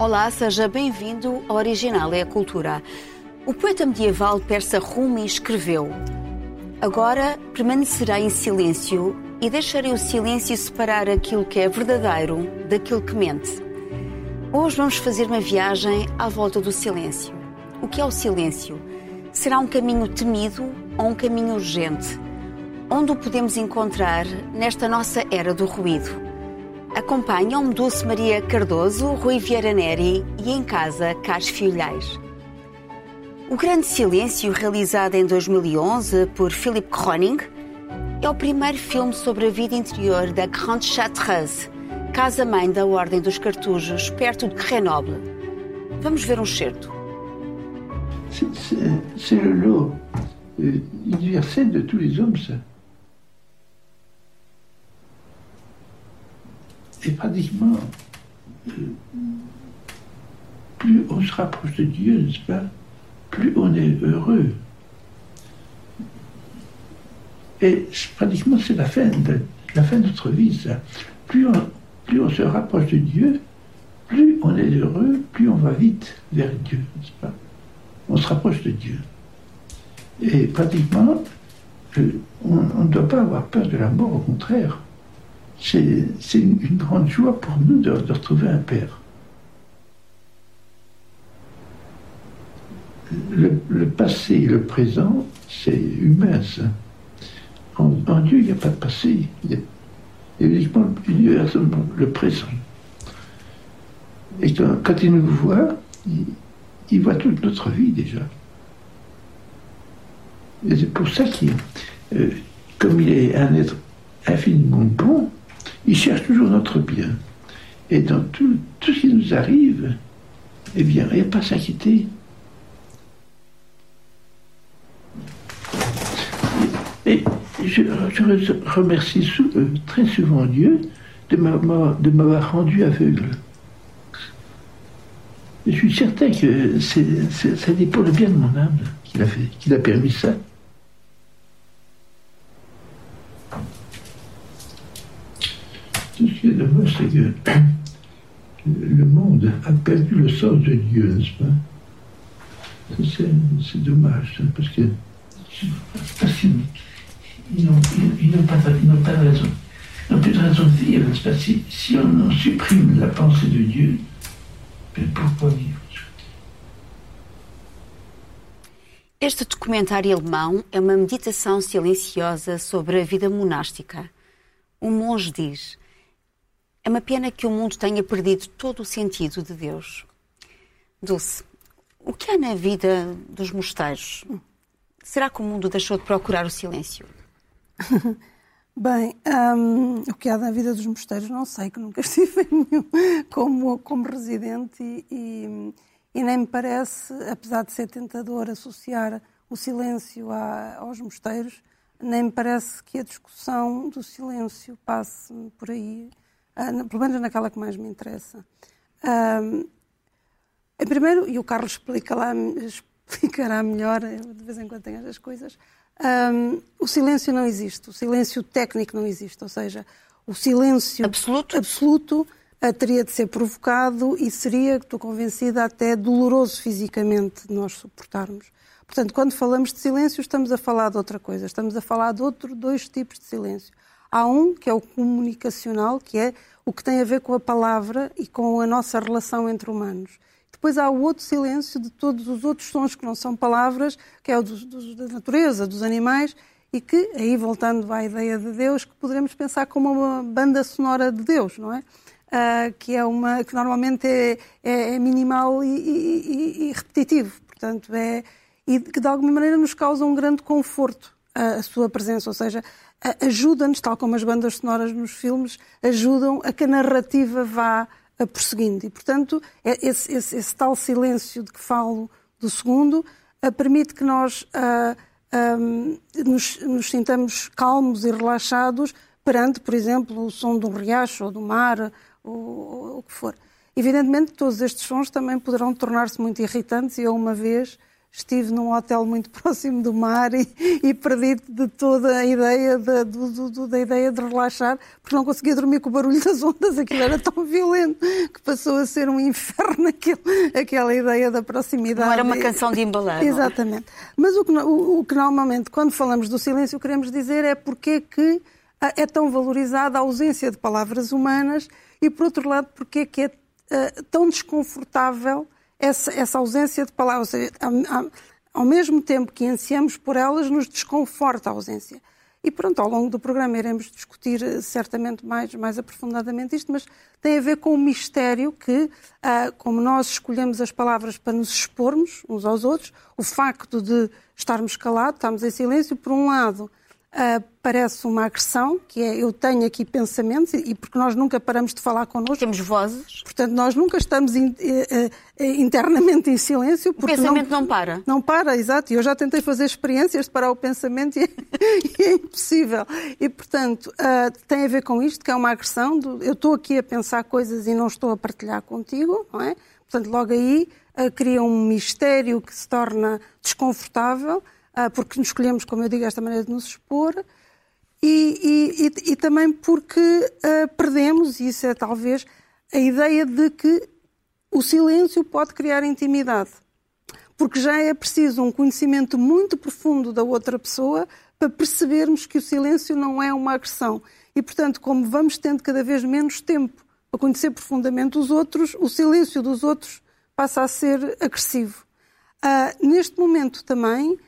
Olá, seja bem-vindo ao Original é a Cultura. O poeta medieval persa Rumi escreveu: Agora permanecerá em silêncio e deixarei o silêncio separar aquilo que é verdadeiro daquilo que mente. Hoje vamos fazer uma viagem à volta do silêncio. O que é o silêncio? Será um caminho temido ou um caminho urgente? Onde o podemos encontrar nesta nossa era do ruído? Acompanham-me Dulce Maria Cardoso, Rui Vieira Neri e em casa Carlos Filhais. O Grande Silêncio, realizado em 2011 por Philippe Croning, é o primeiro filme sobre a vida interior da Grande Chartreuse, casa-mãe da Ordem dos Cartujos, perto de Grenoble. Vamos ver um certo. C'est le lot euh, universel de tous les hommes, ça. Et pratiquement, plus on se rapproche de Dieu, n'est-ce pas, plus on est heureux. Et pratiquement, c'est la fin de, notre vie, ça. Plus on, plus on se rapproche de Dieu, plus on est heureux, plus on va vite vers Dieu, n'est-ce pas On se rapproche de Dieu. Et pratiquement, euh, on ne doit pas avoir peur de la mort, au contraire c'est une, grande joie pour nous de, retrouver un Père. Le, passé et le présent, c'est humain, ça. En, Dieu, il n'y a pas de passé. Il y a, uniquement le présent. Et quand, il nous voit, il, il, voit toute notre vie déjà. Et c'est pour ça qu'il, euh, comme il est un être infiniment bon, il cherche toujours notre bien. Et dans tout, ce qui nous arrive, eh bien, il n'y a pas à s'inquiéter. Et je, remercie euh, très souvent Dieu de m'avoir rendu aveugle. Je suis certain que c'est pour le bien de mon âme qu'il a, fait, qu'il a permis ça. Qui est dommage, c'est que le monde a perdu le sens de Dieu, n'est-ce pas C'est dommage, parce que parce qu'ils n'ont pas, pas raison. Ils n'ont plus de raison de vivre, n'est-ce pas si, si on supprime la pensée de Dieu, mais pourquoi vivre Este documentário alemão é uma meditação silenciosa sobre a vida monástica. Um monge diz: É uma pena que o mundo tenha perdido todo o sentido de Deus. Dulce, o que há na vida dos mosteiros? Será que o mundo deixou de procurar o silêncio? Bem, um, o que há na vida dos mosteiros não sei, que nunca estive em nenhum como, como residente e, e, e, nem me parece, apesar de ser tentador associar o silêncio a, aos mosteiros, nem me parece que a discussão do silêncio passe por aí uh, pelo menos naquela que mais me interessa. Em primeiro, e o Carlos explica lá, explicará melhor, de vez em quando tenho estas coisas, um, o silêncio não existe, o silêncio técnico não existe, ou seja, o silêncio absoluto, absoluto uh, teria de ser provocado e seria, estou convencida, até doloroso fisicamente de nós suportarmos. Portanto, quando falamos de silêncio, estamos a falar de outra coisa, estamos a falar de outro, dois tipos de silêncio. Há um que é o comunicacional, que é o que tem a ver com a palavra e com a nossa relação entre humanos. Depois há o outro silêncio de todos os outros sons que não são palavras, que é o dos, dos, da natureza, dos animais, e que, aí voltando à ideia de Deus, que poderemos pensar como uma banda sonora de Deus, não é? Uh, que é uma que normalmente é, é, é minimal e, e, e, repetitivo, portanto é e que de alguma maneira nos causa um grande conforto a, a sua presença, ou seja, ajuda-nos, tal como as bandas sonoras nos filmes, ajudam a que a narrativa vá prosseguindo. E, portanto, é esse, esse, esse tal silêncio de que falo do segundo permite que nós nos, nos sintamos calmos e relaxados perante, por exemplo, o som de um riacho ou do mar, ou, o que for. Evidentemente, todos estes sons também poderão tornar-se muito irritantes e uma vez estive num hotel muito próximo do mar e, e perdi de toda a ideia do, do, da ideia de relaxar, porque não conseguia dormir com o barulho das ondas, aquilo era tão violento que passou a ser um inferno aquela ideia da proximidade. Não era uma canção de embalar. Exatamente. Mas o que, o, o que normalmente, quando falamos do silêncio, queremos dizer é porque é que é tão valorizada a ausência de palavras humanas e, por outro lado, porque é que é uh, tão desconfortável essa, essa ausência de palavras. Seja, ao mesmo tempo que ansiamos por elas, nos desconforta a ausência. E pronto, ao longo do programa iremos discutir eh, certamente mais, mais aprofundadamente isto, mas tem a ver com o mistério que, ah, como nós escolhemos as palavras para nos expormos uns aos outros, o facto de estarmos calados, estarmos em silêncio, por um lado, Uh, parece uma agressão, que é eu tenho aqui pensamentos, e porque nós nunca paramos de falar connosco. Temos vozes. Portanto, nós nunca estamos in, uh, uh, internamente em silêncio. O pensamento não, não, para. Não para, exato. E eu já tentei fazer experiências de parar o pensamento e, e é impossível. E, portanto, tem a ver com isto, que é uma agressão. Do, eu estou aqui a pensar coisas e não estou a partilhar contigo, não é? Portanto, logo aí cria um mistério que se torna desconfortável ah, porque nos escolhemos, como eu digo, esta maneira de nos expor, e, e, e, e também porque uh, perdemos, e isso é talvez, a ideia de que o silêncio pode criar intimidade. Porque já é preciso um conhecimento muito profundo da outra pessoa para percebermos que o silêncio não é uma agressão. E, portanto, como vamos tendo cada vez menos tempo para conhecer profundamente os outros, o silêncio dos outros passa a ser agressivo. Uh, neste momento também,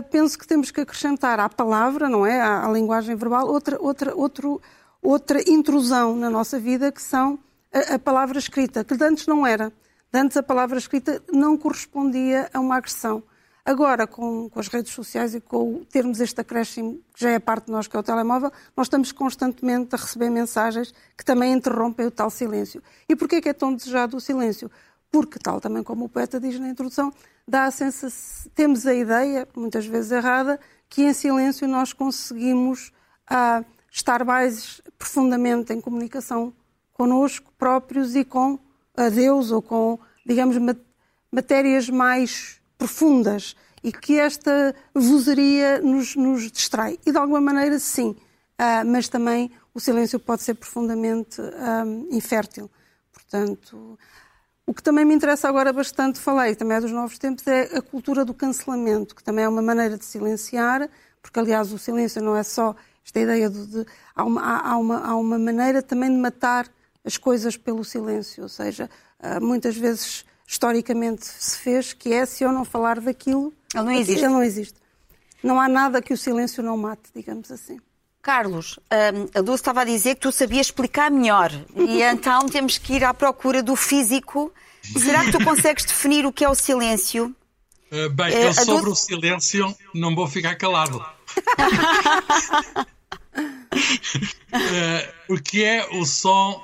penso que temos que acrescentar à palavra, não é, à, à linguagem verbal, outra, outra, outro, outra intrusão na nossa vida, que são a, a, palavra escrita, que antes não era. Antes a palavra escrita não correspondia a uma agressão. Agora, com, com, as redes sociais e com termos este acréscimo, que já é parte de nós, que é o telemóvel, nós estamos constantemente a receber mensagens que também interrompem o tal silêncio. E porquê é que é tão desejado o silêncio? Porque, tal também como o poeta diz na introdução, dá a sensação, temos a ideia, muitas vezes errada, que em silêncio nós conseguimos ah, estar mais profundamente em comunicação connosco próprios e com Deus ou com, digamos, matérias mais profundas e que esta vozeria nos, nos distrai. E de alguma maneira, sim, ah, mas também o silêncio pode ser profundamente ah, infértil. Portanto, o que também me interessa agora bastante, falei também é dos novos tempos, é a cultura do cancelamento, que também é uma maneira de silenciar, porque aliás o silêncio não é só esta ideia de. de há, uma, há, uma, há uma maneira também de matar as coisas pelo silêncio, ou seja, ah, muitas vezes historicamente se fez que é se eu não falar daquilo. Ele não existe. Ele não existe. Não há nada que o silêncio não mate, digamos assim. Carlos, hum, a Dulce estava a dizer que tu sabias explicar melhor e então temos que ir à procura do físico. Será que tu consegues definir o que é o silêncio? Uh, bem, uh, eu sobre Dulce... o silêncio não vou ficar calado. uh, o que é o som,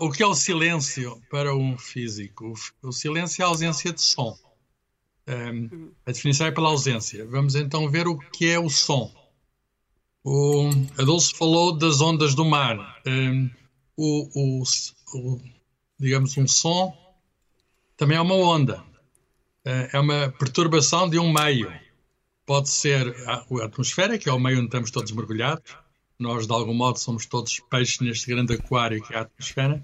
o que é o silêncio para um físico? O, o silêncio é a ausência de som. Um, a definição é pela ausência. Vamos então ver o que é o som. O Adolfo falou das ondas do mar. Um, o, o, o, digamos, um som também é uma onda. Uh, é uma perturbação de um meio. Pode ser a, a, atmosfera, que é o meio onde estamos todos mergulhados. Nós, de algum modo, somos todos peixes neste grande aquário que é a atmosfera.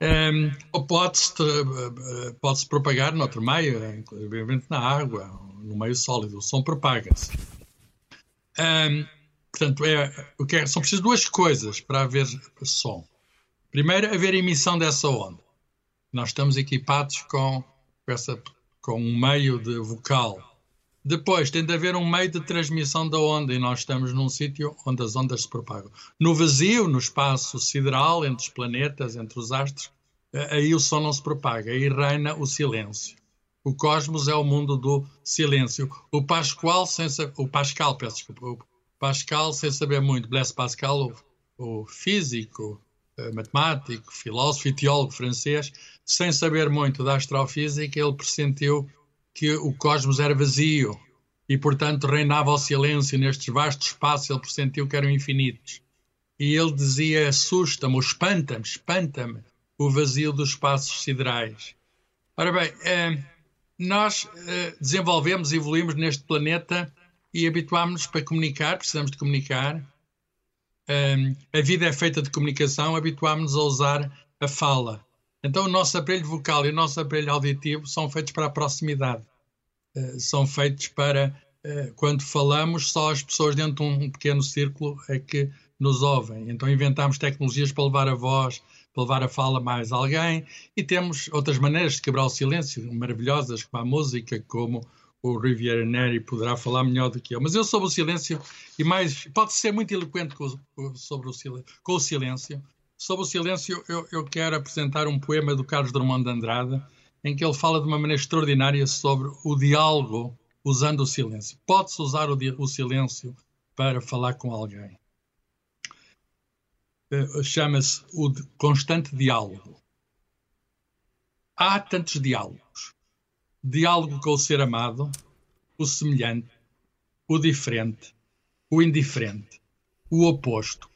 Um, ou pode-se pode -se propagar noutro meio, inclusive na água, no meio sólido. O som propaga-se. Um, Portanto, é, é, são precisas duas coisas para haver som. Primeiro, haver emissão dessa onda. Nós estamos equipados com, essa, com um meio de vocal. Depois, tem de haver um meio de transmissão da onda e nós estamos num sítio onde as ondas se propagam. No vazio, no espaço sideral, entre os planetas, entre os astros, eh, aí o som não se propaga, aí reina o silêncio. O cosmos é o mundo do silêncio. O Pascal, sem, o Pascal, peço desculpa, Pascal, sem saber muito, Blaise Pascal, o, o físico, eh, matemático, filósofo e teólogo francês, sem saber muito da astrofísica, ele pressentiu que o cosmos era vazio e, portanto, reinava o silêncio nestes vastos espaços, ele pressentiu que eram infinitos. E ele dizia: assusta-me, espanta-me, espanta-me o vazio dos espaços siderais. Ora bem, é, nós uh, desenvolvemos, evoluímos neste planeta e habituámos-nos para comunicar, precisamos de comunicar. Um, a vida é feita de comunicação, habituámos-nos a usar a fala. Então, o nosso aparelho vocal e o nosso aparelho auditivo são feitos para a proximidade. Uh, são feitos para, uh, quando falamos, só as pessoas dentro de um pequeno círculo é que nos ouvem. Então, inventámos tecnologias para levar a voz, para levar a fala mais alguém e temos outras maneiras de quebrar o silêncio, maravilhosas, como a música, como o Riviera Neri poderá falar melhor do que eu. Mas eu sobre o silêncio, e mais, pode ser muito eloquente com, sobre o, com o silêncio. Sobre o silêncio, eu, eu quero apresentar um poema do Carlos Drummond de Andrade, em que ele fala de uma maneira extraordinária sobre o diálogo usando o silêncio. Pode-se usar o, o silêncio para falar com alguém. Uh, Chama-se o constante diálogo. Há tantos diálogos diálogo com o ser amado, o semelhante, o diferente, o indiferente, o oposto,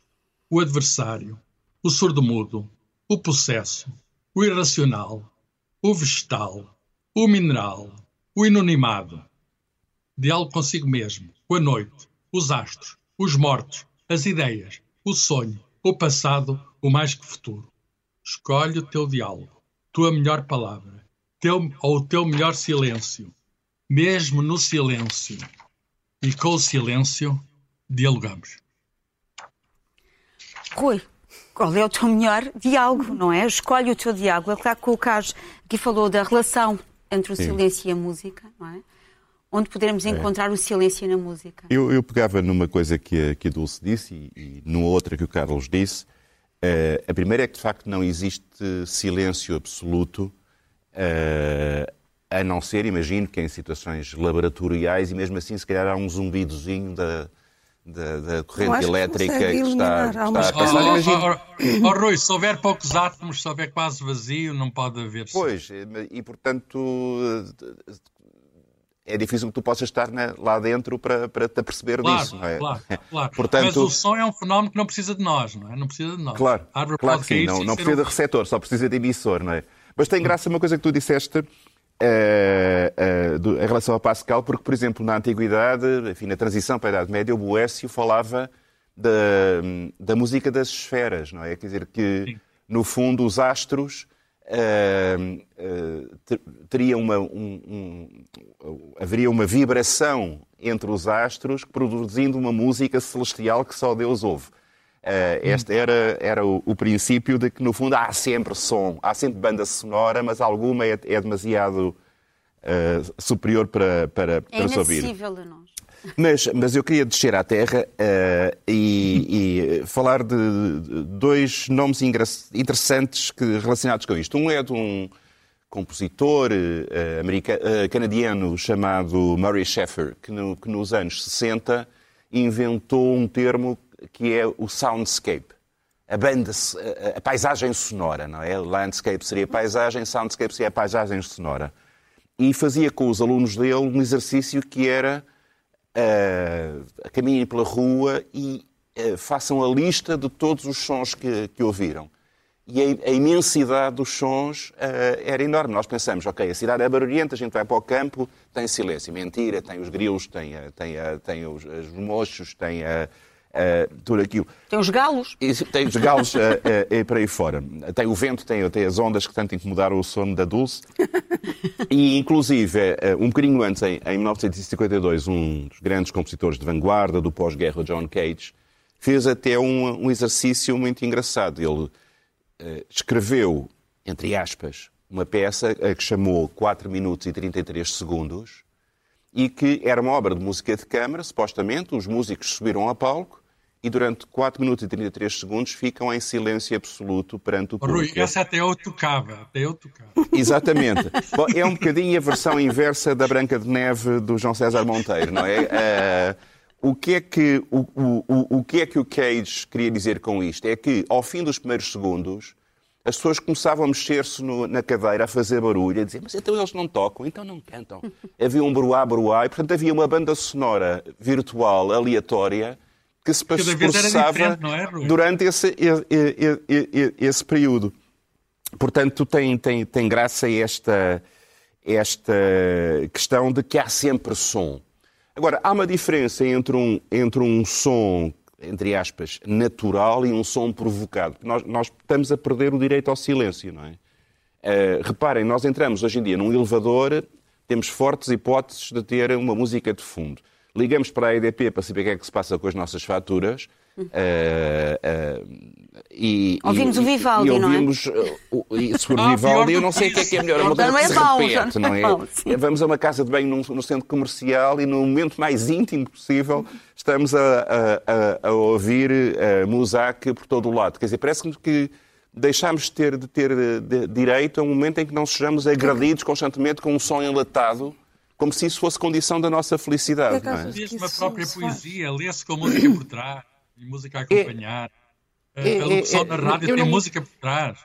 o adversário, o surdo-mudo, o possesso, o irracional, o vegetal, o mineral, o inanimado. Diálogo consigo mesmo, com a noite, os astros, os mortos, as ideias, o sonho, o passado, o mais que futuro. Escolhe o teu diálogo, tua melhor palavra teu, ou o teu melhor silêncio. Mesmo no silêncio e com o silêncio, dialogamos. Rui, qual é o teu melhor diálogo, não é? Escolhe o teu diálogo. É claro que o Carlos aqui falou da relação entre o Sim. silêncio e a música, não é? Onde poderemos é. encontrar é. o silêncio na música? Eu, eu, pegava numa coisa que a, que a Dulce disse e, e numa outra que o Carlos disse. Uh, a primeira é que, de facto, não existe silêncio absoluto Uh, a não ser, imagino, que em situações laboratoriais, e mesmo assim, se calhar há um zumbidozinho da, da, da corrente elétrica que, que está, está a passar. Oh, imagino... oh, oh, Rui, se houver poucos átomos, se houver quase vazio, não pode haver. Pois, e portanto é difícil que tu possas estar na, lá dentro para, para te aperceber claro, disso, não é? Claro, claro. Portanto, Mas o som é um fenómeno que não precisa de nós, não é? Não precisa de nós. Claro, claro que sim, não, não precisa um... de receptor, só precisa de emissor, não é? Mas tem graça uma coisa que tu disseste uh, uh, do, em relação a Pascal, porque, por exemplo, na Antiguidade, enfim, na transição para a Idade Média, o Boécio falava da, da música das esferas, não é? Quer dizer, que, Sim. no fundo, os astros uh, teriam uma, um, um, haveria uma vibração entre os astros, produzindo uma música celestial que só Deus ouve. Uh, este era, era o, o, princípio de que, no fundo, há sempre som, há sempre banda sonora, mas alguma é, é demasiado uh, superior para, para, para ouvir. É a nós. Mas, mas eu queria descer à terra uh, e, e, falar de dois nomes interessantes que, relacionados com isto. Um é de um compositor uh, canadiano chamado Murray Sheffer, que, no, que nos anos 60 inventou um termo que é o soundscape. A banda, a, paisagem sonora, não é? Landscape seria paisagem, soundscape seria paisagem sonora. E fazia com os alunos dele um exercício que era uh, caminhem pela rua e uh, façam a lista de todos os sons que, que ouviram. E a, a, imensidade dos sons uh, era enorme. Nós pensamos, ok, a cidade é barulhenta, a gente vai para o campo, tem silêncio. Mentira, tem os grilos, tem, tem, tem os, os mochos, tem a uh, tudo aquilo. Tem os galos. E, tem os galos uh, uh, e para aí fora. Tem o vento, tem, tem as ondas que tanto incomodaram o sono da Dulce. e, inclusive, um bocadinho antes, em, em 1952, um dos grandes compositores de vanguarda do pós-guerra, John Cage, fez até um, um exercício muito engraçado. Ele escreveu, entre aspas, uma peça que chamou 4 minutos e 33 segundos e que era uma obra de música de câmara, supostamente, os músicos subiram ao palco e durante 4 minutos e 33 segundos ficam em silêncio absoluto perante o público. Rui, essa até eu tocava, até eu tocava. Exatamente. Bom, é um bocadinho a versão inversa da Branca de Neve do João César Monteiro, não é? Uh, o, que é que, o, o, o que é que o Cage queria dizer com isto? É que, ao fim dos primeiros segundos, as pessoas começavam a mexer-se na cadeira, a fazer barulho, a dizer, mas então eles não tocam, então não cantam. havia um bruá-bruá, e portanto havia uma banda sonora virtual, aleatória, que se processava é, durante esse, esse, esse, período. Portanto, tem, tem, tem graça esta, esta questão de que há sempre som. Agora, há uma diferença entre um, entre um som, entre aspas, natural e um som provocado. Nós, nós estamos a perder o direito ao silêncio, não é? Uh, reparem, nós entramos hoje em dia num elevador, temos fortes hipóteses de ter uma música de fundo. Ligamos para a EDP para saber o que é que se passa com as nossas faturas. Uh, uh, e, ouvimos e, o Vivaldi, e ouvimos, não é? O, e sobre o Vivaldi, eu não sei o que é que é melhor. É uma coisa não é se repete, não é? Mau, Vamos a uma casa de banho no, no, centro comercial e no momento mais íntimo possível estamos a, a, a ouvir a Muzak por todo o lado. Quer dizer, parece-me que deixamos de ter, de ter de, direito a um momento em que não sejamos agredidos constantemente com um som enlatado como se isso fosse condição da nossa felicidade. Não é? Mesmo a própria poesia, lê-se com música por trás e música a acompanhar. É, a locução é, da rádio tem não, música por trás.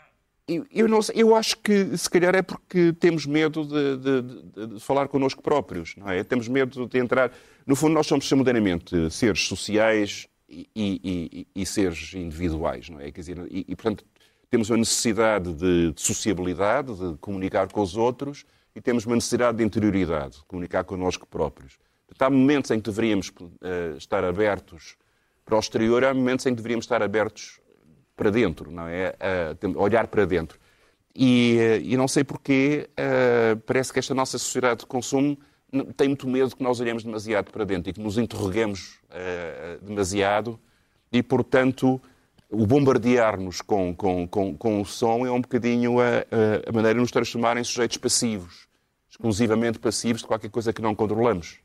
Eu, eu, não, eu acho que se calhar é porque temos medo de, de, de, de, falar connosco próprios, não é? Temos medo de entrar. No fundo, nós somos simultaneamente seres sociais e, e, e, e seres individuais, não é? Quer dizer, e, portanto, temos uma necessidade de, sociabilidade, de comunicar com os outros, e temos uma necessidade de interioridade, de comunicar connosco próprios. Há momentos em que deveríamos uh, estar abertos para o exterior, há momentos em que deveríamos estar abertos para dentro, não é? Uh, olhar para dentro. E, uh, e não sei porquê, parece que esta nossa sociedade de consumo tem muito medo que nós olhemos demasiado para dentro e que nos interroguemos demasiado e, portanto, o bombardear-nos com, com, com, com, o som é um bocadinho a, a, maneira de nos transformar em sujeitos passivos, exclusivamente passivos de qualquer coisa que não controlamos.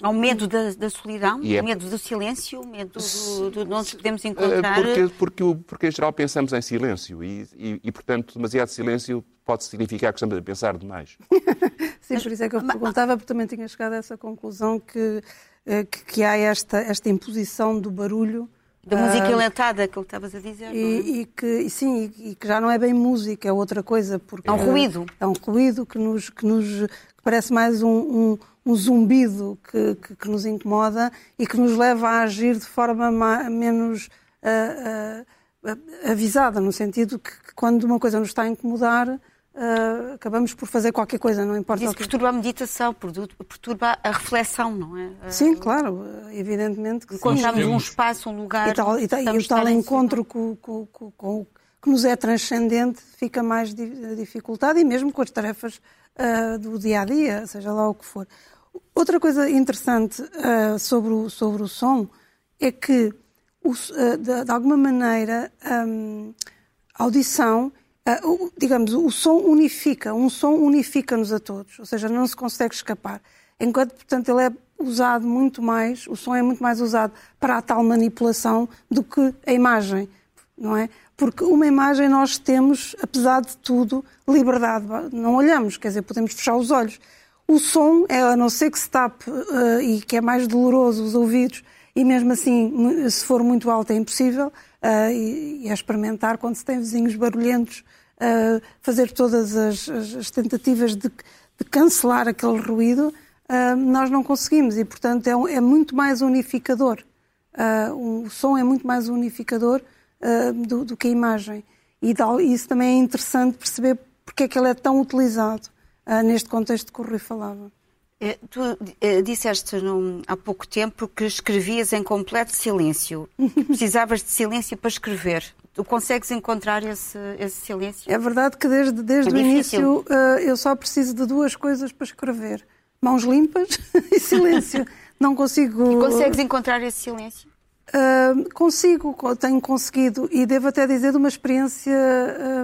Há o medo da, da solidão, é... medo do silêncio, medo do, do, de onde podemos encontrar. Porque, porque, porque, em geral pensamos em silêncio e, e, e, portanto, demasiado silêncio pode significar que estamos a pensar demais. Sim, por isso é que eu perguntava, porque também tinha chegado a essa conclusão que, eh, que, que há esta, esta imposição do barulho da música ah, enlatada, que estavas a dizer. E, é? e, que, sim, e que já não é bem música, é outra coisa. Porque é um ruído. É um ruído que nos, que nos que parece mais um, um, um zumbido que, que, que, nos incomoda e que nos leva a agir de forma menos uh, uh, avisada, no sentido que, que quando uma coisa nos está a incomodar, uh, acabamos por fazer qualquer coisa, não importa Isso perturba a meditação, perturba a reflexão, não é? Sim, claro, evidentemente que Encontramos um espaço, um lugar. E, tal, e, tal, e o tal encontro com, com, com, com, que nos é transcendente fica mais dificultado e mesmo com as tarefas uh, do dia a dia, seja lá o que for. Outra coisa interessante uh, sobre, o, sobre o som é que, o, uh, de, de, alguma maneira, um, a audição Uh, digamos, o som unifica, um som unifica-nos a todos, ou seja, não se consegue escapar. Enquanto, portanto, ele é usado muito mais, o som é muito mais usado para a tal manipulação do que a imagem, não é? Porque uma imagem nós temos, apesar de tudo, liberdade. Não olhamos, quer dizer, podemos fechar os olhos. O som, é, a não ser que se tape uh, e que é mais doloroso os ouvidos, e mesmo assim, se for muito alto, é impossível, uh, e, e é experimentar quando se tem vizinhos barulhentos uh, fazer todas as, as tentativas de, de, cancelar aquele ruído, uh, nós não conseguimos e, portanto, é, é muito mais unificador. Uh, o som é muito mais unificador do, do, que a imagem. E isso também é interessante perceber porque é que ele é tão utilizado neste contexto que o Rui falava. É, tu é, disseste num, há pouco tempo que escrevias em completo silêncio, precisavas de silêncio para escrever. Tu consegues encontrar esse, esse silêncio? É verdade que desde, desde é o início uh, eu só preciso de duas coisas para escrever: mãos limpas e silêncio. Não consigo. E consegues encontrar esse silêncio? Uh, consigo, tenho conseguido e devo até dizer de uma experiência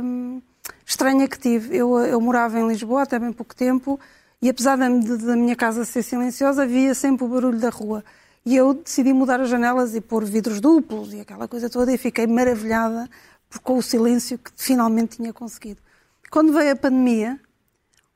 um, estranha que tive. Eu, eu morava em Lisboa até bem pouco tempo e apesar da, da minha casa ser silenciosa, havia sempre o barulho da rua. E eu decidi mudar as janelas e pôr vidros duplos e aquela coisa toda e fiquei maravilhada com o silêncio que finalmente tinha conseguido. Quando veio a pandemia,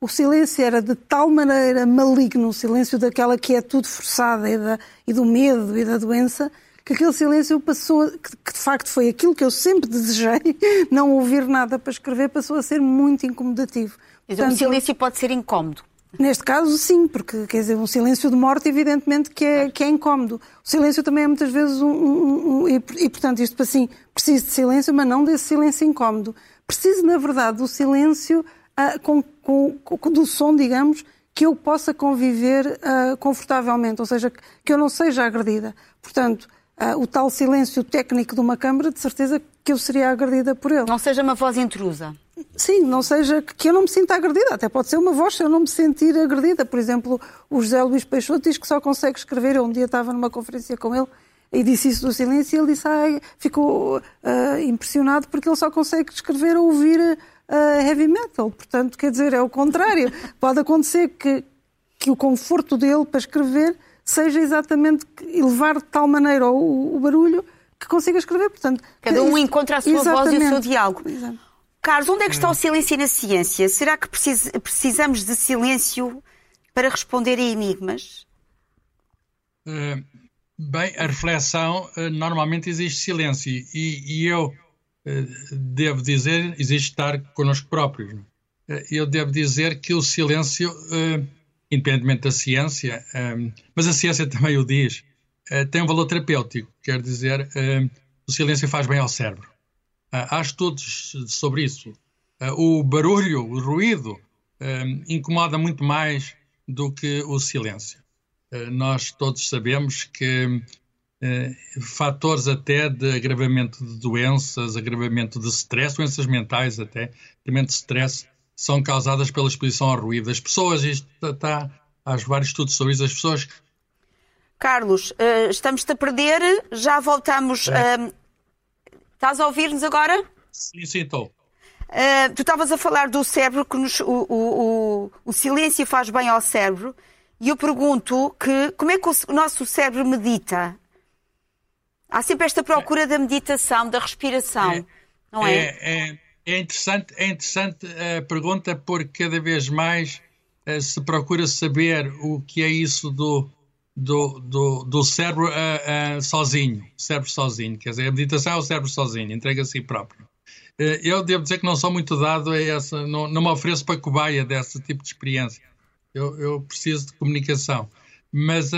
o silêncio era de tal maneira maligno, o silêncio daquela que é tudo forçada e, da, e do medo e da doença, que aquele silêncio passou, que, que, de facto foi aquilo que eu sempre desejei, não ouvir nada para escrever, passou a ser muito incomodativo. Mas Portanto, o silêncio pode ser incómodo. Neste caso, sim, porque quer dizer, um silêncio de morte, evidentemente, que é, que é incómodo. O silêncio também é muitas vezes um. um, um e, e, portanto, isto assim, preciso de silêncio, mas não desse silêncio incómodo. Preciso, na verdade, do silêncio uh, com, com, com, do som, digamos, que eu possa conviver uh, confortavelmente, ou seja, que eu não seja agredida. Portanto, uh, o tal silêncio técnico de uma câmara, de certeza que eu seria agredida por ele. Não seja uma voz intrusa. Sim, não seja que eu não me sinta agredida. Até pode ser uma voz se eu não me sentir agredida. Por exemplo, o José Luís Peixoto diz que só consegue escrever. Eu um dia estava numa conferência com ele e disse isso do silêncio e ele disse, ah, ficou uh, impressionado porque ele só consegue escrever ou ouvir uh, heavy metal. Portanto, quer dizer, é o contrário. Pode acontecer que, que o conforto dele para escrever seja exatamente elevar de tal maneira o, o barulho que consiga escrever. Portanto, Cada um encontra a sua exatamente. voz e o seu diálogo. Exato. Carlos, onde é que está o silêncio na ciência? Será que precisamos de silêncio para responder a enigmas? Uh, Bem, a reflexão, eh, normalmente existe silêncio e, e eu eh, devo dizer, existe estar connosco próprios. Eh, eu devo dizer que o silêncio, independentemente da ciência, mas a ciência também o diz, tem um valor terapêutico, quer dizer, o silêncio faz bem ao cérebro. Há estudos sobre isso. O barulho, o ruído, incomoda muito mais do que o silêncio. Nós todos sabemos que fatores até de agravamento de doenças, agravamento de stress, doenças mentais até, agravamento de stress, são causadas pela exposição ao ruído. As pessoas, isto está, há vários estudos sobre isso, as pessoas... Carlos, estamos-te a perder, já voltamos... Uh, estás a ouvir-nos agora? Sim, sim, estou. Uh, tu estavas a falar do cérebro, que nos, o, o, o, silêncio faz bem ao cérebro. E eu pergunto que como é que o nosso cérebro medita? Há sempre esta procura da meditação, da respiração, é, não é? É, é, é interessante, é interessante a pergunta porque cada vez mais uh, se procura saber o que é isso do, do, do, do cérebro uh, uh, sozinho, cérebro sozinho, quer dizer, a meditação é o cérebro sozinho, entrega a si próprio. Eu devo dizer que não sou muito dado a essa, não, não me ofereço para cobaia desse tipo de experiência eu, eu preciso de comunicação. Mas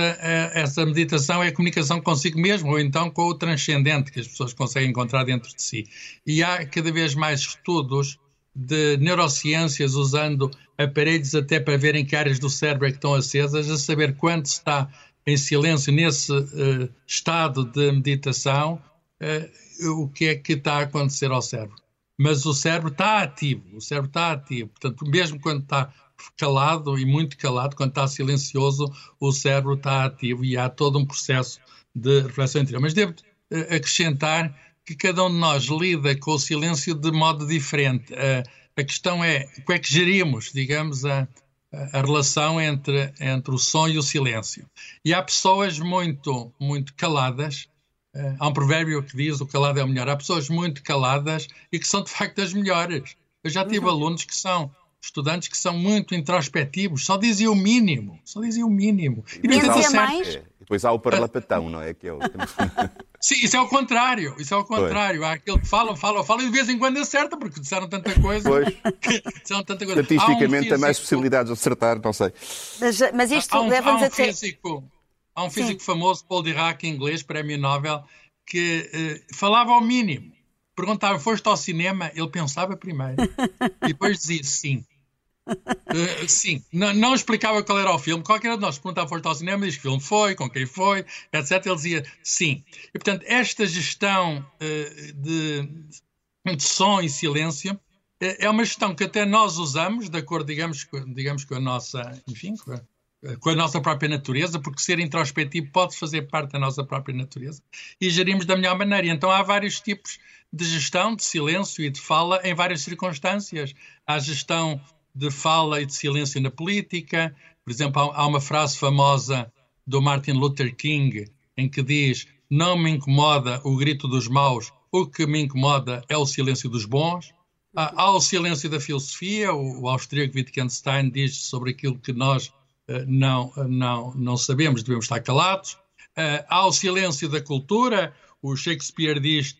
essa meditação é a comunicação consigo mesmo, ou então com o transcendente que as pessoas conseguem encontrar dentro de si. E há cada vez mais estudos de neurociências usando aparelhos até para verem que áreas do cérebro é que estão acesas, a saber quanto está em silêncio nesse uh, estado de meditação, uh, o que é que está a acontecer ao cérebro. Mas o cérebro está ativo, o cérebro está ativo. Portanto, mesmo quando está calado e muito calado, quando está silencioso, o cérebro está ativo e há todo um processo de reflexão interior. Mas devo eh, acrescentar que cada um de nós lida com o silêncio de modo diferente. A, questão é como é que gerimos, digamos, a, a relação entre, entre o som e o silêncio. E há pessoas muito, muito caladas. Eh, há um provérbio que diz o calado é o melhor. Há pessoas muito caladas e que são de facto as melhores. Eu já tive uhum. alunos que são estudantes que são muito introspectivos, só diziam o mínimo, só diziam o mínimo. E dizia mais? É, depois há o parlapatão, não é? Que é o... Sim, isso é o contrário, isso é o contrário. Há aquele que falam, falam, falam e de vez em quando acerta, porque disseram tanta coisa. Pois. disseram tanta coisa. Statisticamente um físico... mais possibilidades de acertar, não sei. Mas, mas isto um, leva-nos um até... Físico, há um físico Sim. famoso, Paul Dirac, inglês, prémio Nobel, que uh, falava ao mínimo. Perguntava, foste ao cinema? Ele pensava primeiro. e depois dizia sim. Uh, sim, não, não, explicava qual era o filme. Qualquer de nós perguntava foste ao cinema, diz que filme foi, com quem foi, etc. Ele dizia sim. E portanto, esta gestão uh, de, de som e silêncio uh, é uma gestão que até nós usamos, de acordo, digamos, digamos com a nossa, enfim, com a, com a nossa própria natureza, porque ser introspectivo pode fazer parte da nossa própria natureza, e gerimos da melhor maneira. Então há vários tipos de gestão de silêncio e de fala em várias circunstâncias. Há gestão de fala e de silêncio na política. Por exemplo, há uma frase famosa do Martin Luther King em que diz: Não me incomoda o grito dos maus, o que me incomoda é o silêncio dos bons. Há o silêncio da filosofia, o, austríaco Wittgenstein diz sobre aquilo que nós uh, não, não, não sabemos, devemos estar calados. Uh, há o silêncio da cultura, o Shakespeare diz,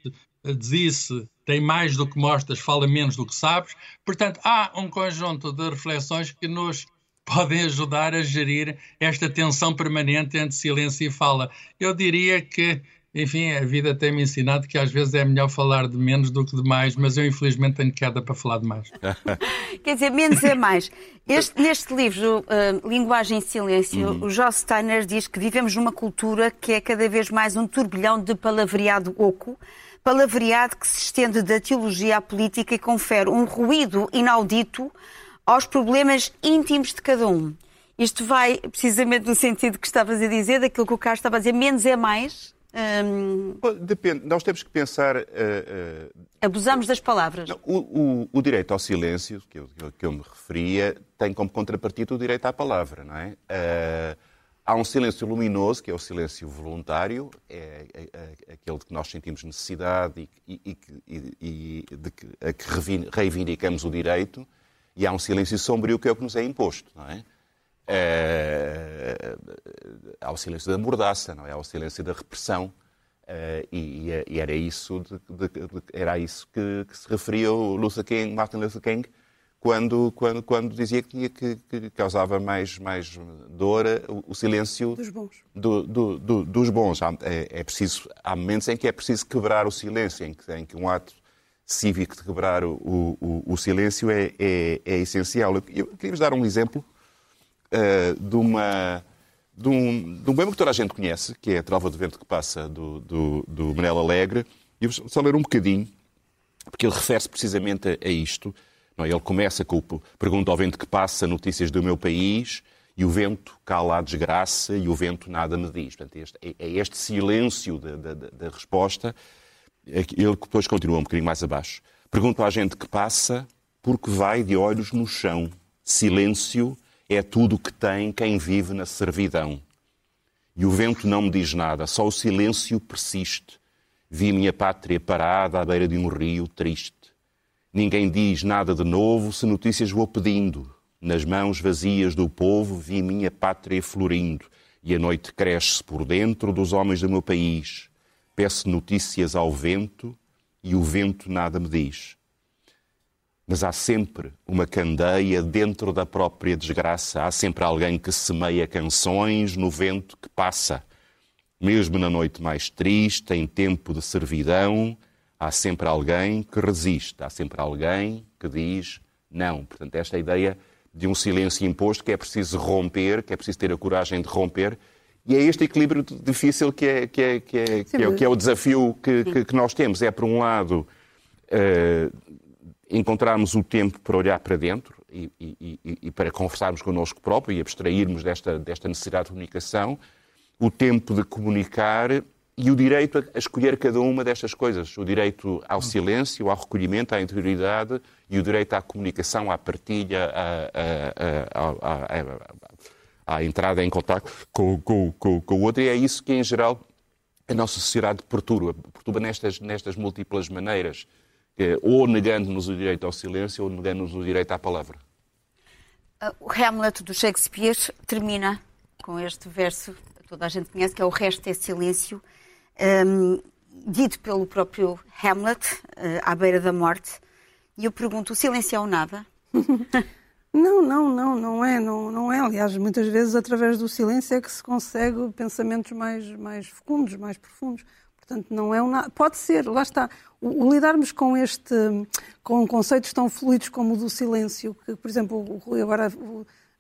disse tem mais do que mostras, fala menos do que sabes. Portanto, há um conjunto de reflexões que nos podem ajudar a gerir esta tensão permanente entre silêncio e fala. Eu diria que enfim, a vida tem-me ensinado que às vezes é melhor falar de menos do que de mais, mas eu infelizmente tenho queda para falar de mais. Quer dizer, menos é mais. Este, neste livro, uh, Linguagem em Silêncio, uhum. o Joss Steiner diz que vivemos numa cultura que é cada vez mais um turbilhão de palavreado oco, palavreado que se estende da teologia à política e confere um ruído inaudito aos problemas íntimos de cada um. Isto vai precisamente no sentido que estavas a dizer, daquilo que o Carlos estava a dizer, menos é mais? Um... Depende. Nós temos que pensar. Uh, uh... Abusamos das palavras. Não, o, o, o, direito ao silêncio, que eu, que eu me referia, tem como contrapartida o direito à palavra, não é? Uh, há um silêncio luminoso, que é o silêncio voluntário, é, é, é aquele de que nós sentimos necessidade e, e, e, e de que, a que reivindicamos o direito, e há um silêncio sombrio, que é o que nos é imposto, não é? é, ao silêncio da mordaça, não é? ao silêncio da repressão. Uh, e, e, era isso, de, de, de, era isso que, que, se referia o Luther King, Martin Luther King quando, quando, quando dizia que, que, que causava mais, mais dor o, o silêncio dos bons. Do, do, do, dos bons. Há, é, é, preciso, há momentos em que é preciso quebrar o silêncio, em que, em que um ato cívico de quebrar o, o, o silêncio é, é, é essencial. Eu, eu queria-vos dar um exemplo uh, de, uma, de, um, de um poema que toda a gente conhece, que é a Trova do Vento que Passa, do, do, do Manel Alegre. E vou só ler um bocadinho, porque ele refere-se precisamente a, a isto. É? ele começa com o pergunta ao vento que passa, notícias do meu país, e o vento cala a desgraça e o vento nada me diz. Portanto, este, é, é este silêncio da, da, da resposta. É ele depois continua um bocadinho mais abaixo. Pergunto à gente que passa, porque vai de olhos no chão. Silêncio é tudo que tem quem vive na servidão. E o vento não me diz nada, só o silêncio persiste. Vi minha pátria parada à beira de um rio triste. Ninguém diz nada de novo se notícias vou pedindo. Nas mãos vazias do povo vi minha pátria florindo. E a noite cresce por dentro dos homens do meu país. Peço notícias ao vento e o vento nada me diz mas há sempre uma candeia dentro da própria desgraça. Há sempre alguém que semeia canções no vento que passa. Mesmo na noite mais triste, em tempo de servidão, há sempre alguém que resiste, há sempre alguém que diz não. Portanto, esta ideia de um silêncio imposto que é preciso romper, que é preciso ter a coragem de romper. E é este equilíbrio difícil que é, que é, que é, que é, que é o desafio que, que, que, nós temos. É, por um lado, uh, encontrarmos o tempo para olhar para dentro e, e, e, para conversarmos connosco próprio e abstrairmos desta, desta necessidade de comunicação, o tempo de comunicar e o direito a, escolher cada uma destas coisas. O direito ao silêncio, ao recolhimento, à interioridade e o direito à comunicação, à partilha, à, à, entrada em contato com, com, com, com o outro. E é isso que, em geral, a nossa sociedade perturba. Perturba nestas, nestas múltiplas maneiras ou negando-nos o direito ao silêncio ou negando-nos o direito à palavra. O Hamlet do Shakespeare termina com este verso que toda a gente conhece, que é o resto é silêncio, um, dito pelo próprio Hamlet, uh, à beira da morte. E eu pergunto, o silêncio é o nada? Não, não, não, não é, não, não é. Aliás, muitas vezes através do silêncio é que se consegue pensamentos mais, mais fecundos, mais profundos. Portanto, não é um nada. Pode ser, lá está. O, o, lidarmos com este, com conceitos tão fluidos como o do silêncio, que, por exemplo, o Rui agora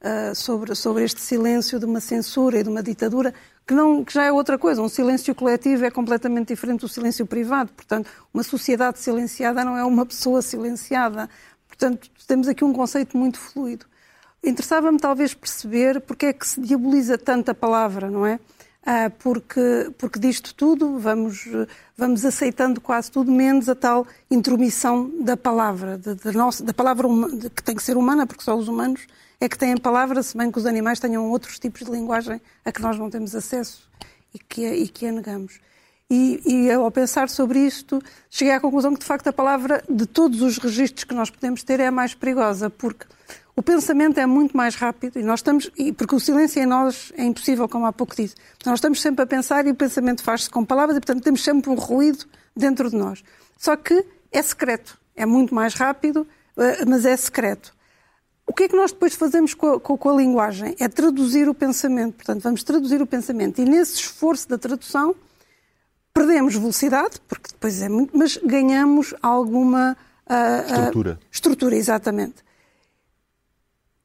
uh, sobre, sobre este silêncio de uma censura e de uma ditadura, que, não, que já é outra coisa. Um silêncio coletivo é completamente diferente do silêncio privado. Portanto, uma sociedade silenciada não é uma pessoa silenciada. Portanto, temos aqui um conceito muito fluido. Interessava-me talvez perceber porque é que se diaboliza tanto a palavra, não é? Ah, porque, porque disto tudo vamos, vamos aceitando quase tudo, menos a tal intromissão da palavra, de nossa, da palavra que tem que ser humana, porque só os humanos é que têm palavra, se bem que os animais tenham outros tipos de linguagem a que nós não temos acesso e que, e que a negamos. E, e ao pensar sobre isto, cheguei à conclusão que, de facto, a palavra, de todos os registros que nós podemos ter, é a mais perigosa, porque o pensamento é muito mais rápido e nós estamos, e porque o silêncio em nós é impossível, como há pouco disse. Nós estamos sempre a pensar e o pensamento faz-se com palavras e, portanto, temos sempre um ruído dentro de nós. Só que é secreto, é muito mais rápido, eh, mas é secreto. O que é que nós depois fazemos com a, com a linguagem? É traduzir o pensamento. Portanto, vamos traduzir o pensamento e, nesse esforço da tradução, perdemos velocidade, porque depois é muito, mas ganhamos alguma uh, estrutura. Uh, estrutura, exatamente.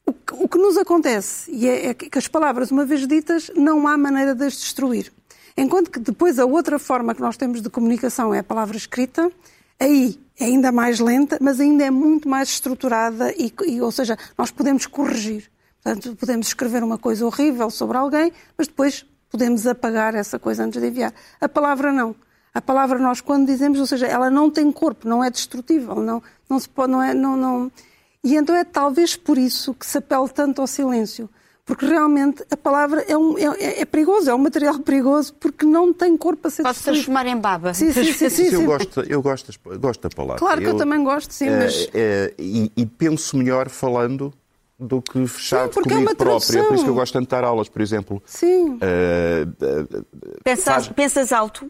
O que, o que nos acontece e é, é, que as palavras, uma vez ditas, não há maneira de as destruir. Enquanto que depois a outra forma que nós temos de comunicação é a palavra escrita, aí é ainda mais lenta, mas ainda é muito mais estruturada, e, e, ou seja, nós podemos corrigir. Portanto, podemos escrever uma coisa horrível sobre alguém, mas depois podemos apagar essa coisa antes de enviar. A palavra não. A palavra nós quando dizemos, ou seja, ela não tem corpo, não é destrutível, não, não se pode, não é, não, não... E então é talvez por isso que se apela tanto ao silêncio porque realmente a palavra é, um, é, é, perigoso, é um material perigoso, porque não tem corpo a ser Pode se transformar em baba. Sim, sim, sim. sim, sim eu, gosto, eu gosto, gosto da palavra. Claro que eu, eu também gosto, sim, uh, mas... Uh, e, e, penso melhor falando do que fechado sim, comigo é próprio. É por isso que eu gosto tanto de dar aulas, por exemplo. Sim. Uh, pensas, faz... pensas alto?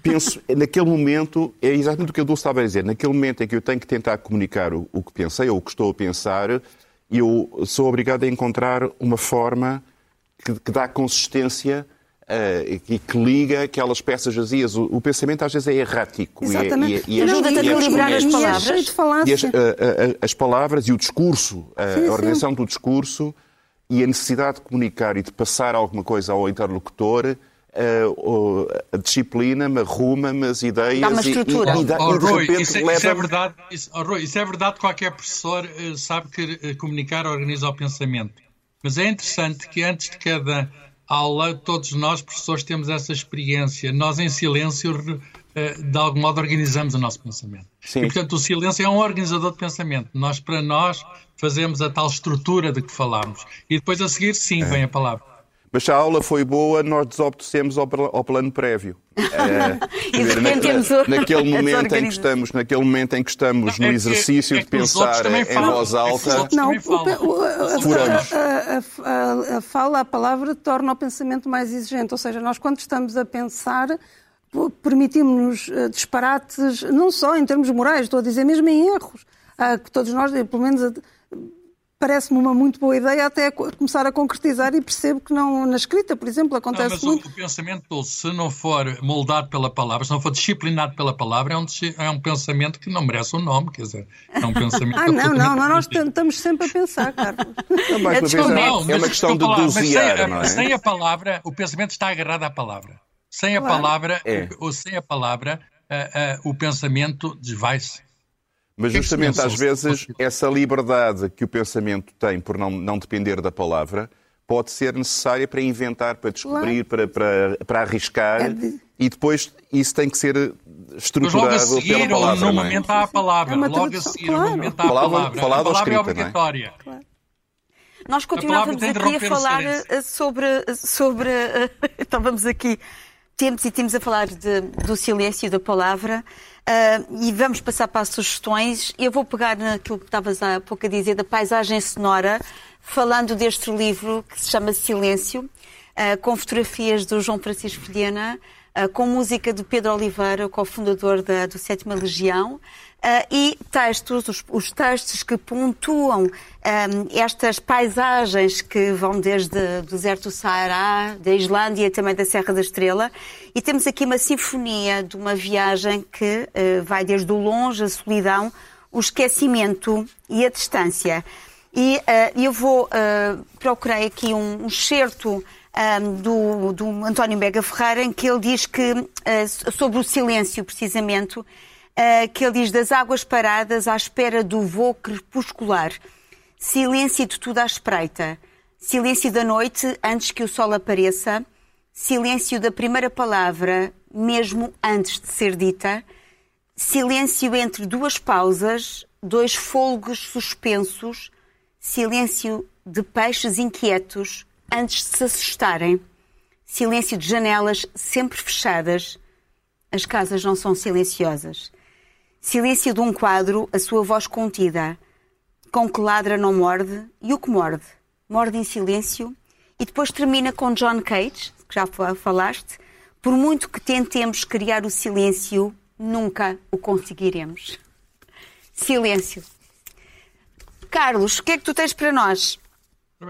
Penso, naquele momento, é exatamente o que a Dulce estava a dizer, naquele momento em que eu tenho que tentar comunicar o, o que pensei ou o que estou a pensar, eu sou obrigado a encontrar uma forma que, que dá consistência uh, e que liga aquelas peças vazias. O, o, pensamento às vezes é errático. Exatamente. E, e, e ajuda-te a equilibrar as palavras. E as, uh, uh, as, palavras e o discurso, sim, a organização sim. do discurso e a necessidade de comunicar e de passar alguma coisa ao interlocutor a disciplina-me, arruma-me as ideias dá uma estrutura. e, e, dá, oh, Rui, isso, é, isso, é verdade, isso, oh, Rui, isso é verdade qualquer professor sabe que comunicar organiza o pensamento. Mas é interessante que antes de cada aula, todos nós, professores, temos essa experiência. Nós, em silêncio, eh, de algum modo, organizamos o nosso pensamento. Sim. E, portanto, o silêncio é um organizador de pensamento. Nós, para nós, fazemos a tal estrutura de que falámos. E depois, a seguir, sim, é. vem a palavra. Mas se a aula foi boa, nós desobedecemos ao, ao plano prévio. É, e de repente na, naquele momento em que estamos, naquele momento em que estamos não, no é exercício é que, de pensar em falam, voz é alta, não, o, a, a, a, fala, a palavra torna o pensamento mais exigente. Ou seja, nós quando estamos a pensar permitimos-nos eh, disparates, não só em termos morais, estou a dizer mesmo em erros. Que todos nós, pelo menos parece-me uma muito boa ideia até começar a concretizar e percebo que não na escrita, por exemplo, acontece não, mas muito. O, pensamento, se não for moldado pela palavra, se não for disciplinado pela palavra, é um, é um pensamento que não merece o um nome, quer dizer, é um pensamento... ah, não, não, não, nós estamos sempre a pensar, Carlos. Não, mais uma vez, não, é uma questão de dosear, sem, não é? Sem a palavra, o pensamento está agarrado à palavra. Sem a claro. palavra, é. ou sem a palavra, uh, uh, o pensamento desvai-se. Mas é justamente às vezes essa liberdade que o pensamento tem por não, não depender da palavra pode ser necessária para inventar, para descobrir, claro. para, para, para arriscar é de... e depois isso tem que ser estruturado Mas logo a seguir, pela palavra. Ou no momento há a palavra. É logo a seguir, claro. no momento há a palavra. Falado a palavra é obrigatória. É? Claro. Nós continuávamos aqui a falar eh, sobre, sobre. Estávamos aqui temos e temos a falar de, do silêncio da palavra uh, e vamos passar para as sugestões. Eu vou pegar naquilo que estavas há pouco a dizer da paisagem sonora, falando deste livro que se chama Silêncio, uh, com fotografias do João Francisco Vilhena, uh, com música de Pedro Oliveira, cofundador da, do Sétima Legião, Uh, e textos, os, os, textos que pontuam um, estas paisagens que vão desde o deserto do Saara, da Islândia e também da Serra da Estrela. E temos aqui uma sinfonia de uma viagem que uh, vai desde o longe, a solidão, o esquecimento e a distância. E uh, eu vou, procurei aqui um, um certo um, do, do António Bega Ferreira, em que ele diz que, sobre o silêncio, precisamente, uh, que ele diz das águas paradas à espera do voo crepuscular. Silêncio de tudo à espreita. Silêncio da noite antes que o sol apareça. Silêncio da primeira palavra, mesmo antes de ser dita. Silêncio entre duas pausas, dois fôlegos suspensos. Silêncio de peixes inquietos antes de se assustarem. Silêncio de janelas sempre fechadas. As casas não são silenciosas. Silêncio de um quadro, a sua voz contida. Com que ladra não morde e o que morde? Morde em silêncio. E depois termina com John Cage, que já falaste. Por muito que tentemos criar o silêncio, nunca o conseguiremos. Silêncio. Carlos, o que é que tu tens para nós?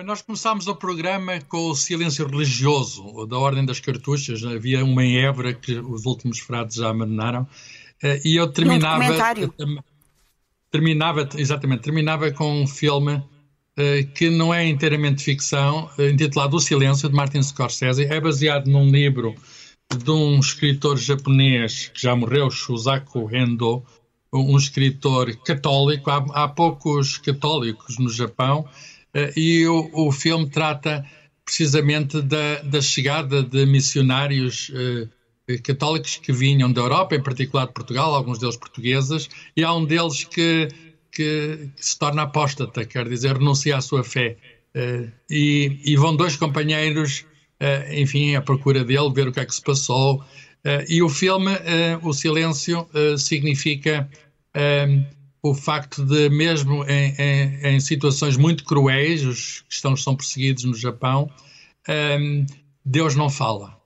Nós começámos o programa com o silêncio religioso da Ordem das Cartuchas. Havia uma em Évora que os últimos frades já abandonaram. Eh, e eu terminava. Um terminava, exatamente, terminava com um filme uh, que não é inteiramente ficção, uh, intitulado O Silêncio, de Martin Scorsese. É baseado num livro de um escritor japonês que já morreu, Shusaku Endo, um escritor católico. Há, há poucos católicos no Japão e o, o, filme trata precisamente da, da chegada de missionários católicos que vinham da Europa, em particular de Portugal, alguns deles portugueses, e há um deles que, que, que se torna apóstata, quer dizer, renuncia à sua fé. Uh, e, e, vão dois companheiros, uh, enfim, à procura dele, ver o que é que se passou. Uh, e o filme, O Silêncio, significa o facto de, mesmo em, em, em, situações muito cruéis, os cristãos são perseguidos no Japão, Deus não fala.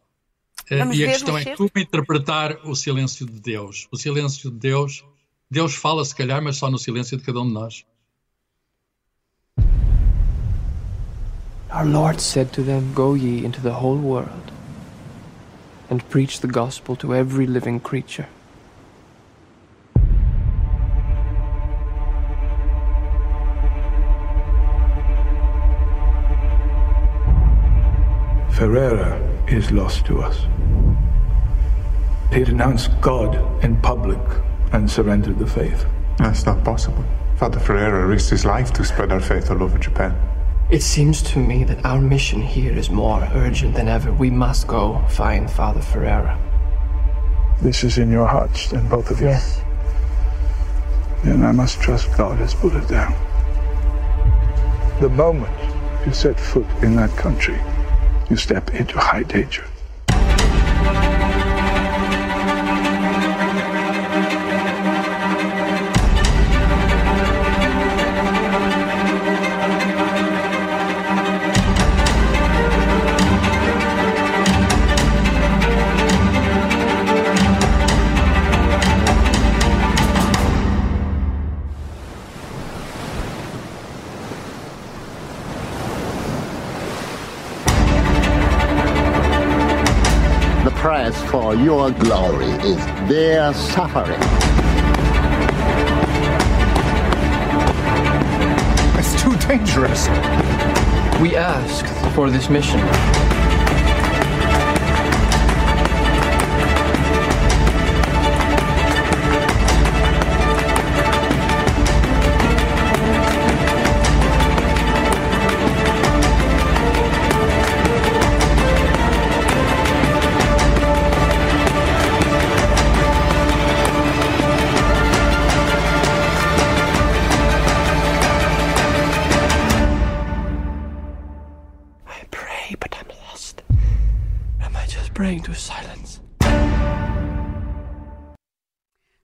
Vamos e a questão é como interpretar o silêncio de Deus. O silêncio de Deus, Deus fala se calhar, mas só no silêncio de cada um de nós. Our Lord said to them, Go ye into the whole world and preach the gospel to every living creature. Ferreira is lost to us. He denounced God in public and surrendered the faith. That's not possible. Father Ferreira risked his life to spread our faith all over Japan. It seems to me that our mission here is more urgent than ever. We must go find Father Ferreira. This is in your hearts, then, both of you? Yes. Then I must trust God has put it down. The moment you set foot in that country, you step into high danger. Your glory is their suffering. It's too dangerous. We asked for this mission.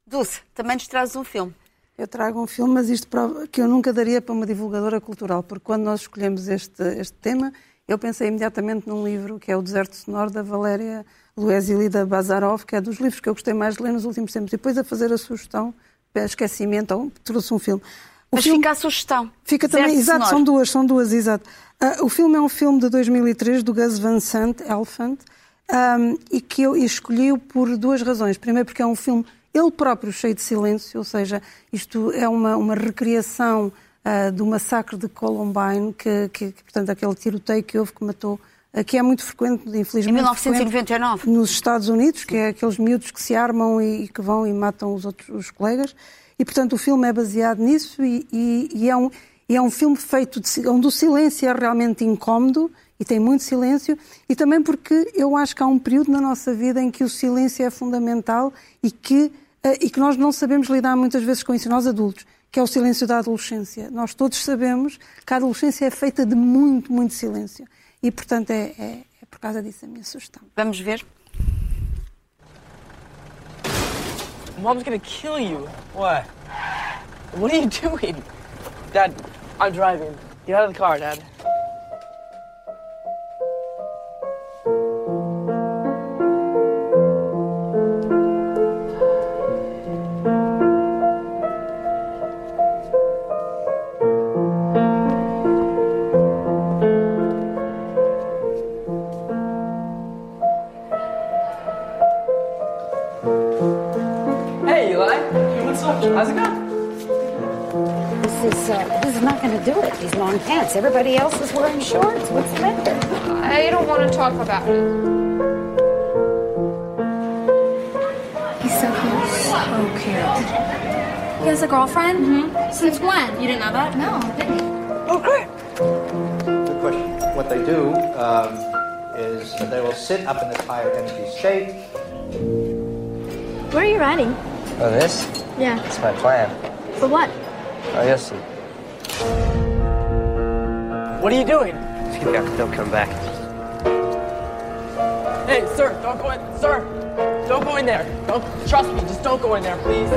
Dulce, também nos trazes um filme. Eu trago um filme, mas isto prova que eu nunca daria para uma divulgadora cultural, porque quando nós escolhemos este, este tema, eu pensei imediatamente num livro que é O Deserto Sonoro, da Valéria Luezilida Bazarov, que é dos livros que eu gostei mais de ler nos últimos tempos. E depois a fazer a sugestão, esquecimento, ou trouxe um filme. O Mas filme... fica a sugestão. Fica Deserto também, exato, são duas, são duas, exato. Uh, o filme é um filme de 2003 do Gus Van Sant, Elephant, um, e que eu escolhi por duas razões. Primeiro porque é um filme ele próprio cheio de silêncio, ou seja, isto é uma, uma recriação uh, do massacre de Columbine, que, que, que, portanto, aquele tiroteio que houve que matou, uh, que é muito frequente, infelizmente. Em 1999. Nos Estados Unidos, que é aqueles miúdos que se armam e, e que vão e matam os outros os colegas. E, portanto, o filme é baseado nisso e, e, e é, um, é um filme feito de, onde o silêncio é realmente incómodo e tem muito silêncio, e também porque eu acho que há um período na nossa vida em que o silêncio é fundamental e que eh, e que nós não sabemos lidar muitas vezes com isso, nós adultos, que é o silêncio da adolescência. Nós todos sabemos que a adolescência é feita de muito, muito silêncio. E, portanto, é, é, é por causa disso a minha sugestão. Vamos ver. Mom's gonna kill you. What? What are you doing? Dad, I'm driving. Get out of the car, Dad. On. Everybody else is wearing shorts. What's the matter? I don't want to talk about it. He's so cute. So cute. He has a girlfriend? Mm-hmm. Since when? You didn't know that? No, I didn't. Okay. Good question. What they do um, is they will sit up in this higher energy state. Where are you riding? Oh, this? Yeah. It's my plan. For what? Oh, you'll see. What are you doing? Just keep out. Don't come back. Hey, sir, don't go in. Sir, don't go in there. Don't trust me. Just don't go in there, please.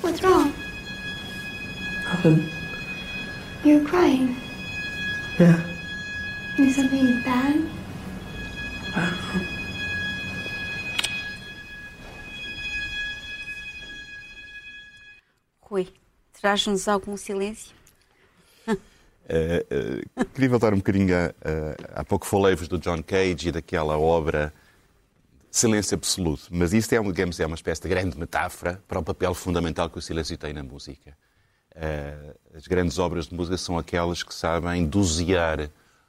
What's wrong? Nothing. You're crying. Yeah. Is something bad? Rui, traz-nos algum silêncio? Uh, uh, queria voltar um bocadinho a, a, há pouco falei-vos do John Cage e daquela obra Silêncio Absoluto, mas isto é, digamos, é uma espécie de grande metáfora para o papel fundamental que o silêncio tem na música. Uh, as grandes obras de música são aquelas que sabem dosear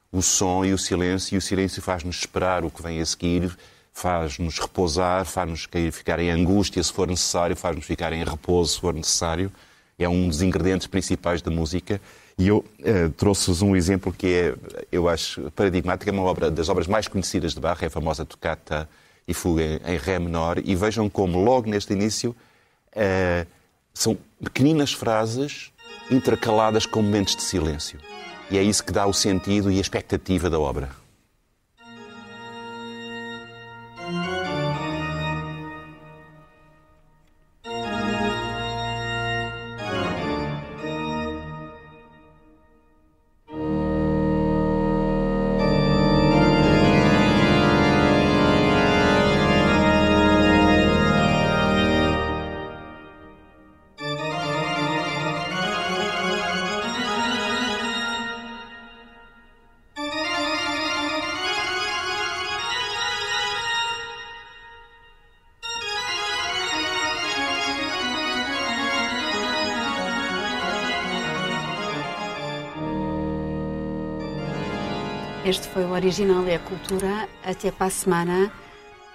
o som e o silêncio, e o silêncio faz-nos esperar o que vem a seguir, faz-nos repousar, faz-nos ficar em angústia se for necessário, faz-nos ficar em repouso se for necessário. É um dos ingredientes principais da música. E eu uh, trouxe-vos um exemplo que é, eu acho, paradigmático. É uma obra das obras mais conhecidas de Bach, é a famosa Toccata e Fuga em Ré menor. E vejam como, logo neste início, uh, são pequeninas frases intercaladas com momentos de silêncio. E é isso que dá o sentido e a expectativa da obra. Foi o original e a cultura. Até para a semana.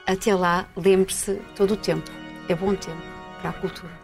Até lá, lembre-se todo o tempo. É bom tempo para a cultura.